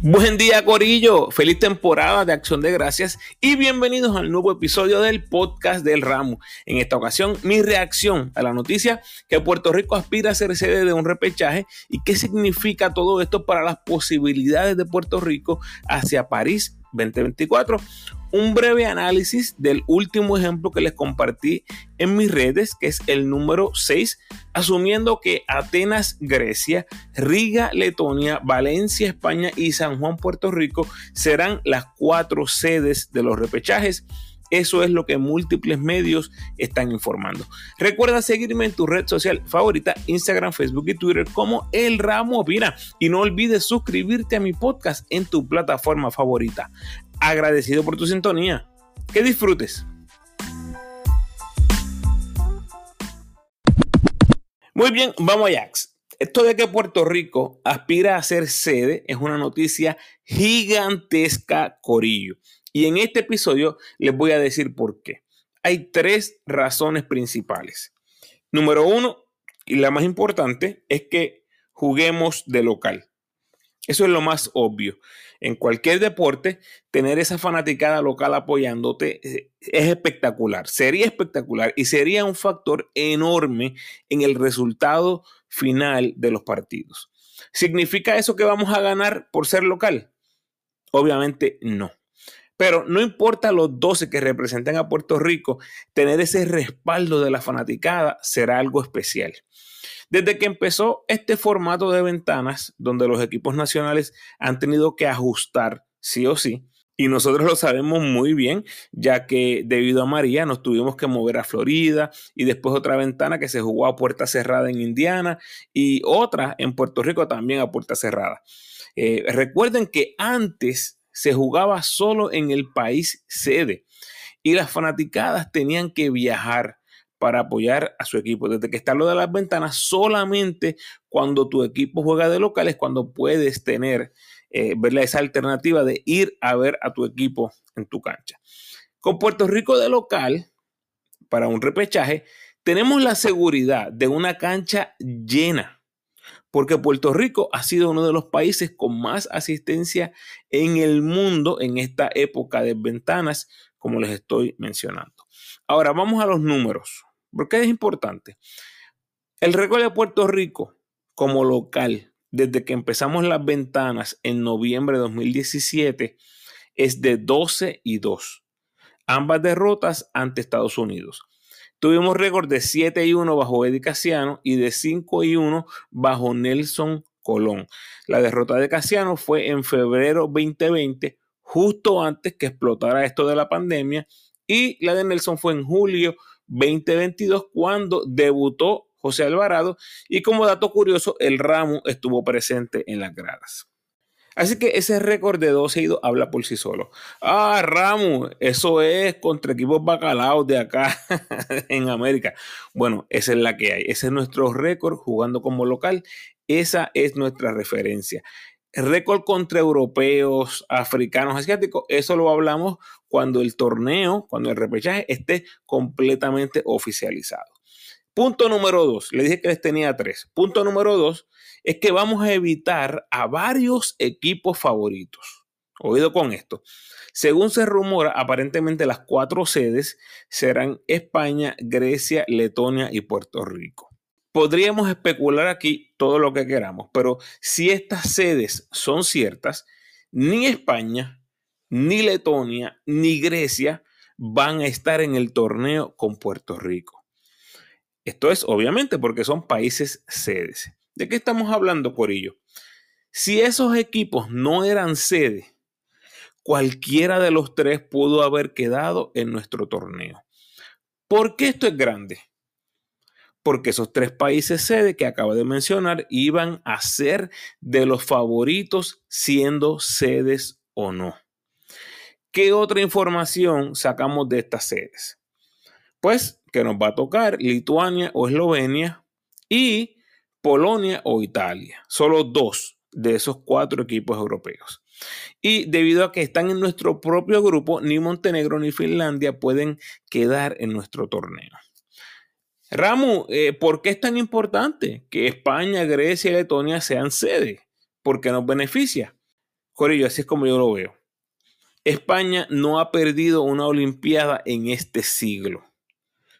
Buen día Corillo, feliz temporada de Acción de Gracias y bienvenidos al nuevo episodio del podcast del Ramo. En esta ocasión mi reacción a la noticia que Puerto Rico aspira a ser sede de un repechaje y qué significa todo esto para las posibilidades de Puerto Rico hacia París 2024 un breve análisis del último ejemplo que les compartí en mis redes, que es el número 6, asumiendo que Atenas, Grecia, Riga, Letonia, Valencia, España y San Juan, Puerto Rico serán las cuatro sedes de los repechajes. Eso es lo que múltiples medios están informando. Recuerda seguirme en tu red social favorita, Instagram, Facebook y Twitter como El Ramo Opina. Y no olvides suscribirte a mi podcast en tu plataforma favorita agradecido por tu sintonía. Que disfrutes. Muy bien, vamos a Jax. Esto de que Puerto Rico aspira a ser sede es una noticia gigantesca, Corillo. Y en este episodio les voy a decir por qué. Hay tres razones principales. Número uno, y la más importante, es que juguemos de local. Eso es lo más obvio. En cualquier deporte, tener esa fanaticada local apoyándote eh, es espectacular. Sería espectacular y sería un factor enorme en el resultado final de los partidos. ¿Significa eso que vamos a ganar por ser local? Obviamente no. Pero no importa los 12 que representan a Puerto Rico, tener ese respaldo de la fanaticada será algo especial. Desde que empezó este formato de ventanas, donde los equipos nacionales han tenido que ajustar sí o sí, y nosotros lo sabemos muy bien, ya que debido a María nos tuvimos que mover a Florida y después otra ventana que se jugó a puerta cerrada en Indiana y otra en Puerto Rico también a puerta cerrada. Eh, recuerden que antes se jugaba solo en el país sede y las fanaticadas tenían que viajar para apoyar a su equipo. Desde que está lo de las ventanas, solamente cuando tu equipo juega de local es cuando puedes tener eh, esa alternativa de ir a ver a tu equipo en tu cancha. Con Puerto Rico de local, para un repechaje, tenemos la seguridad de una cancha llena, porque Puerto Rico ha sido uno de los países con más asistencia en el mundo en esta época de ventanas, como les estoy mencionando. Ahora vamos a los números. ¿Por qué es importante? El récord de Puerto Rico como local, desde que empezamos las ventanas en noviembre de 2017, es de 12 y 2. Ambas derrotas ante Estados Unidos. Tuvimos récord de 7 y 1 bajo Eddie Casiano y de 5 y 1 bajo Nelson Colón. La derrota de Casiano fue en febrero 2020, justo antes que explotara esto de la pandemia, y la de Nelson fue en julio 2022 cuando debutó José Alvarado y como dato curioso el ramo estuvo presente en las gradas. Así que ese récord de 12 y habla por sí solo. Ah, Ramo, eso es contra equipos bacalaos de acá en América. Bueno, esa es la que hay. Ese es nuestro récord jugando como local. Esa es nuestra referencia récord contra europeos, africanos, asiáticos, eso lo hablamos cuando el torneo, cuando el repechaje esté completamente oficializado. Punto número dos, le dije que les tenía tres. Punto número dos es que vamos a evitar a varios equipos favoritos. Oído con esto. Según se rumora, aparentemente las cuatro sedes serán España, Grecia, Letonia y Puerto Rico podríamos especular aquí todo lo que queramos, pero si estas sedes son ciertas, ni España, ni Letonia, ni Grecia van a estar en el torneo con Puerto Rico. Esto es obviamente porque son países sedes. ¿De qué estamos hablando, Corillo? Si esos equipos no eran sede, cualquiera de los tres pudo haber quedado en nuestro torneo. ¿Por qué esto es grande? porque esos tres países sede que acabo de mencionar iban a ser de los favoritos siendo sedes o no. ¿Qué otra información sacamos de estas sedes? Pues que nos va a tocar Lituania o Eslovenia y Polonia o Italia. Solo dos de esos cuatro equipos europeos. Y debido a que están en nuestro propio grupo, ni Montenegro ni Finlandia pueden quedar en nuestro torneo. Ramu, eh, ¿por qué es tan importante que España, Grecia y Letonia sean sede? ¿Por qué nos beneficia? Corillo, así es como yo lo veo. España no ha perdido una Olimpiada en este siglo,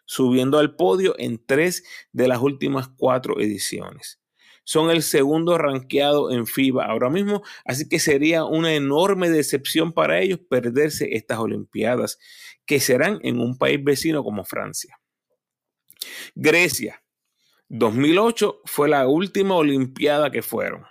subiendo al podio en tres de las últimas cuatro ediciones. Son el segundo ranqueado en FIBA ahora mismo, así que sería una enorme decepción para ellos perderse estas Olimpiadas, que serán en un país vecino como Francia. Grecia, 2008 fue la última Olimpiada que fueron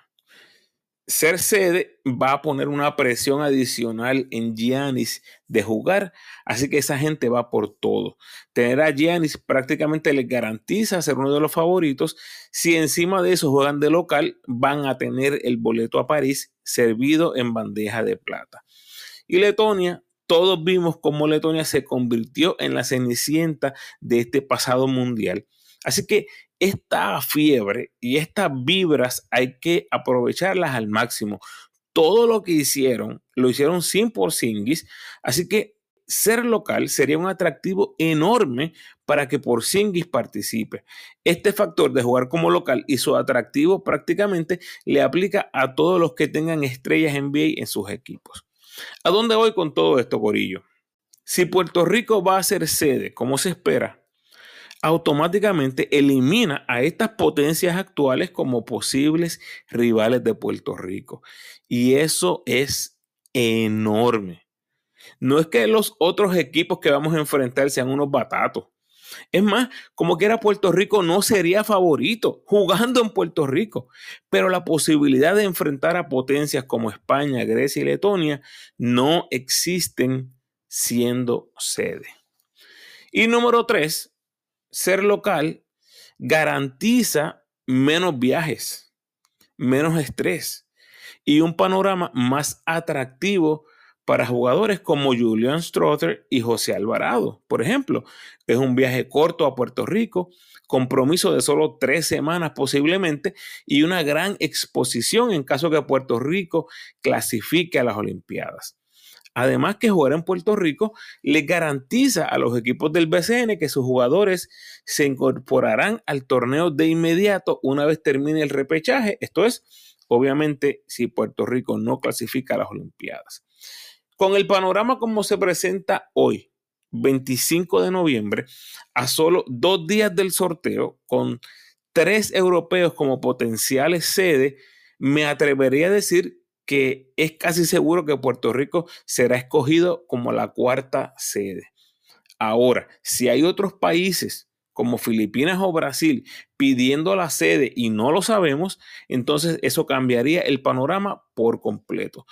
ser sede va a poner una presión adicional en Giannis de jugar, así que esa gente va por todo. Tener a Giannis prácticamente les garantiza ser uno de los favoritos. Si encima de eso juegan de local, van a tener el boleto a París servido en bandeja de plata. Y Letonia, todos vimos cómo Letonia se convirtió en la cenicienta de este pasado mundial. Así que esta fiebre y estas vibras hay que aprovecharlas al máximo. Todo lo que hicieron lo hicieron sin por Singis, así que ser local sería un atractivo enorme para que por Singis participe. Este factor de jugar como local y su atractivo prácticamente le aplica a todos los que tengan estrellas NBA en sus equipos. ¿A dónde voy con todo esto, Corillo? Si Puerto Rico va a ser sede, como se espera, automáticamente elimina a estas potencias actuales como posibles rivales de Puerto Rico. Y eso es enorme. No es que los otros equipos que vamos a enfrentar sean unos batatos. Es más, como que era Puerto Rico no sería favorito jugando en Puerto Rico, pero la posibilidad de enfrentar a potencias como España, Grecia y Letonia no existen siendo sede. Y número tres, ser local garantiza menos viajes, menos estrés y un panorama más atractivo para jugadores como Julian Strother y José Alvarado. Por ejemplo, es un viaje corto a Puerto Rico, compromiso de solo tres semanas posiblemente y una gran exposición en caso que Puerto Rico clasifique a las Olimpiadas. Además que jugar en Puerto Rico le garantiza a los equipos del BCN que sus jugadores se incorporarán al torneo de inmediato una vez termine el repechaje. Esto es, obviamente, si Puerto Rico no clasifica a las Olimpiadas. Con el panorama como se presenta hoy, 25 de noviembre, a solo dos días del sorteo, con tres europeos como potenciales sede, me atrevería a decir que es casi seguro que Puerto Rico será escogido como la cuarta sede. Ahora, si hay otros países como Filipinas o Brasil pidiendo la sede y no lo sabemos, entonces eso cambiaría el panorama por completo.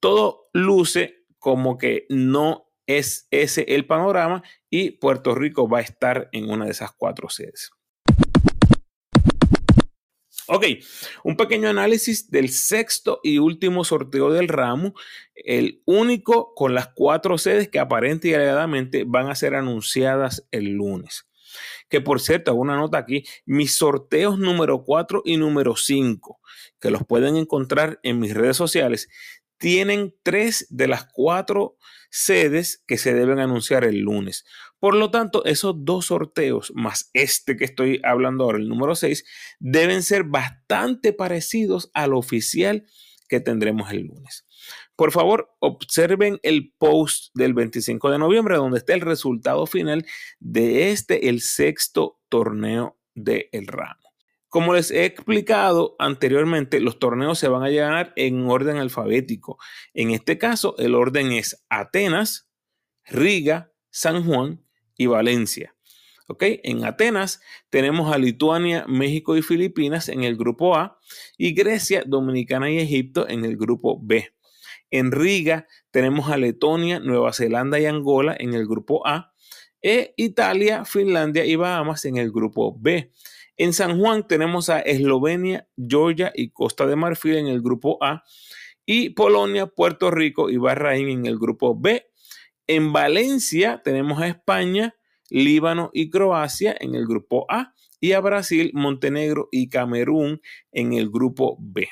Todo luce como que no es ese el panorama y Puerto Rico va a estar en una de esas cuatro sedes. Ok, un pequeño análisis del sexto y último sorteo del ramo, el único con las cuatro sedes que aparente y alegadamente van a ser anunciadas el lunes. Que por cierto, hago una nota aquí, mis sorteos número 4 y número 5, que los pueden encontrar en mis redes sociales, tienen tres de las cuatro sedes que se deben anunciar el lunes. Por lo tanto, esos dos sorteos, más este que estoy hablando ahora, el número 6, deben ser bastante parecidos al oficial que tendremos el lunes. Por favor, observen el post del 25 de noviembre donde está el resultado final de este, el sexto torneo del el ramo. Como les he explicado anteriormente, los torneos se van a llevar en orden alfabético. En este caso, el orden es Atenas, Riga, San Juan, y Valencia. ¿Ok? En Atenas tenemos a Lituania, México y Filipinas en el grupo A y Grecia, Dominicana y Egipto en el grupo B. En Riga tenemos a Letonia, Nueva Zelanda y Angola en el grupo A e Italia, Finlandia y Bahamas en el grupo B. En San Juan tenemos a Eslovenia, Georgia y Costa de Marfil en el grupo A y Polonia, Puerto Rico y Bahrein en el grupo B en Valencia tenemos a España, Líbano y Croacia en el grupo A y a Brasil, Montenegro y Camerún en el grupo B.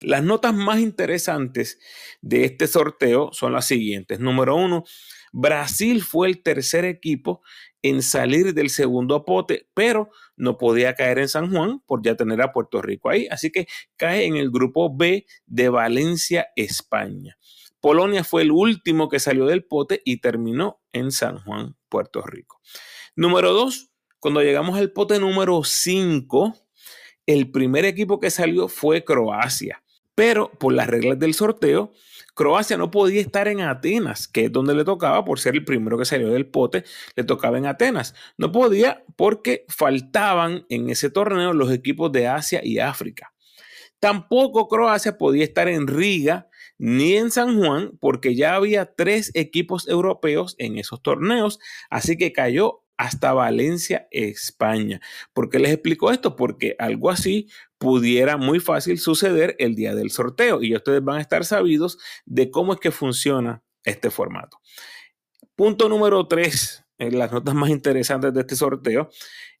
Las notas más interesantes de este sorteo son las siguientes. Número uno, Brasil fue el tercer equipo en salir del segundo pote, pero no podía caer en San Juan por ya tener a Puerto Rico ahí. Así que cae en el grupo B de Valencia, España. Polonia fue el último que salió del pote y terminó en San Juan, Puerto Rico. Número dos, cuando llegamos al pote número 5, el primer equipo que salió fue Croacia. Pero por las reglas del sorteo, Croacia no podía estar en Atenas, que es donde le tocaba por ser el primero que salió del pote, le tocaba en Atenas. No podía porque faltaban en ese torneo los equipos de Asia y África. Tampoco Croacia podía estar en Riga ni en San Juan porque ya había tres equipos europeos en esos torneos, así que cayó hasta Valencia, España. ¿Por qué les explico esto? Porque algo así pudiera muy fácil suceder el día del sorteo y ustedes van a estar sabidos de cómo es que funciona este formato. Punto número tres, en las notas más interesantes de este sorteo.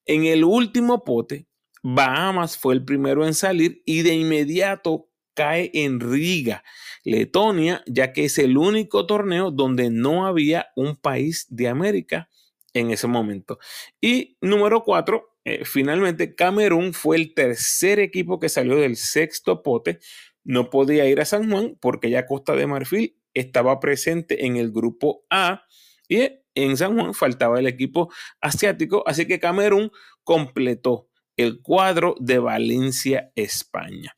En el último pote, Bahamas fue el primero en salir y de inmediato cae en Riga, Letonia, ya que es el único torneo donde no había un país de América en ese momento. Y número cuatro, eh, finalmente Camerún fue el tercer equipo que salió del sexto pote. No podía ir a San Juan porque ya Costa de Marfil estaba presente en el grupo A y en San Juan faltaba el equipo asiático, así que Camerún completó el cuadro de Valencia, España.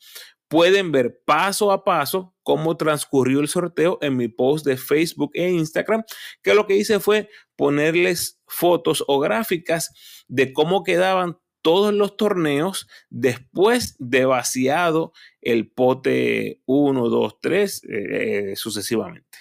Pueden ver paso a paso cómo transcurrió el sorteo en mi post de Facebook e Instagram, que lo que hice fue ponerles fotos o gráficas de cómo quedaban todos los torneos después de vaciado el pote 1, 2, 3, sucesivamente.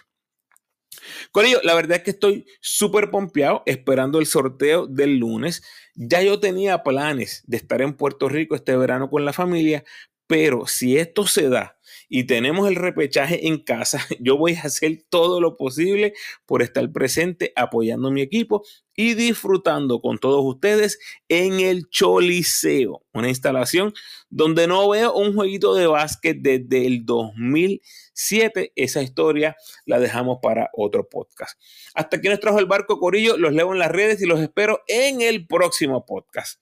Con ello, la verdad es que estoy súper pompeado esperando el sorteo del lunes. Ya yo tenía planes de estar en Puerto Rico este verano con la familia, pero si esto se da y tenemos el repechaje en casa, yo voy a hacer todo lo posible por estar presente apoyando mi equipo y disfrutando con todos ustedes en el Choliseo, una instalación donde no veo un jueguito de básquet desde el 2007. Esa historia la dejamos para otro podcast. Hasta aquí nos trajo el barco Corillo, los leo en las redes y los espero en el próximo podcast.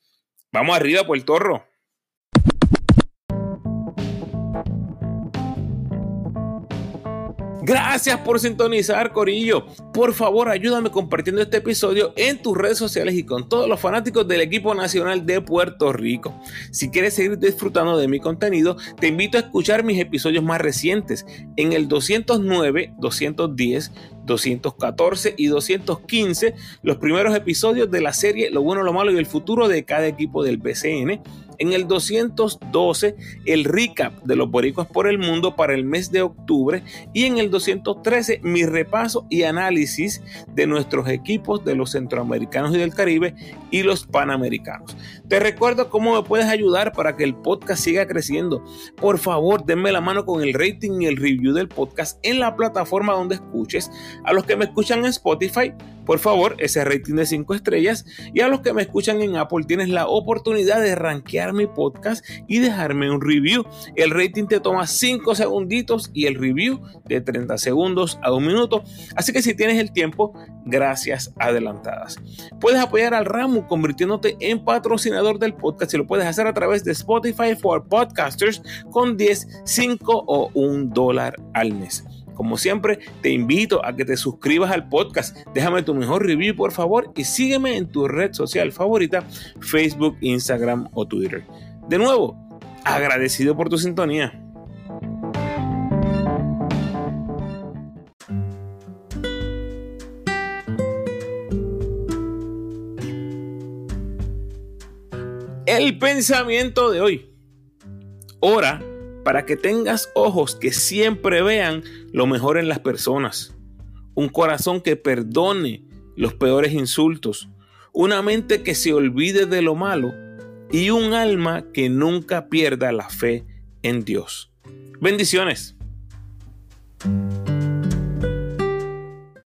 Vamos arriba, Puerto Gracias por sintonizar, Corillo. Por favor, ayúdame compartiendo este episodio en tus redes sociales y con todos los fanáticos del equipo nacional de Puerto Rico. Si quieres seguir disfrutando de mi contenido, te invito a escuchar mis episodios más recientes. En el 209, 210, 214 y 215, los primeros episodios de la serie Lo bueno, lo malo y el futuro de cada equipo del BCN en el 212, el recap de los boricuas por el mundo para el mes de octubre. Y en el 213, mi repaso y análisis de nuestros equipos de los centroamericanos y del Caribe y los panamericanos. Te recuerdo cómo me puedes ayudar para que el podcast siga creciendo. Por favor, denme la mano con el rating y el review del podcast en la plataforma donde escuches. A los que me escuchan en Spotify, por favor, ese rating de 5 estrellas. Y a los que me escuchan en Apple, tienes la oportunidad de rankear mi podcast y dejarme un review. El rating te toma 5 segunditos y el review de 30 segundos a un minuto. Así que si tienes el tiempo, gracias adelantadas. Puedes apoyar al ramo convirtiéndote en patrocinador del podcast y lo puedes hacer a través de Spotify for Podcasters con 10, 5 o 1 dólar al mes. Como siempre, te invito a que te suscribas al podcast, déjame tu mejor review por favor y sígueme en tu red social favorita, Facebook, Instagram o Twitter. De nuevo, agradecido por tu sintonía. El pensamiento de hoy. Ora para que tengas ojos que siempre vean lo mejor en las personas, un corazón que perdone los peores insultos, una mente que se olvide de lo malo y un alma que nunca pierda la fe en Dios. Bendiciones.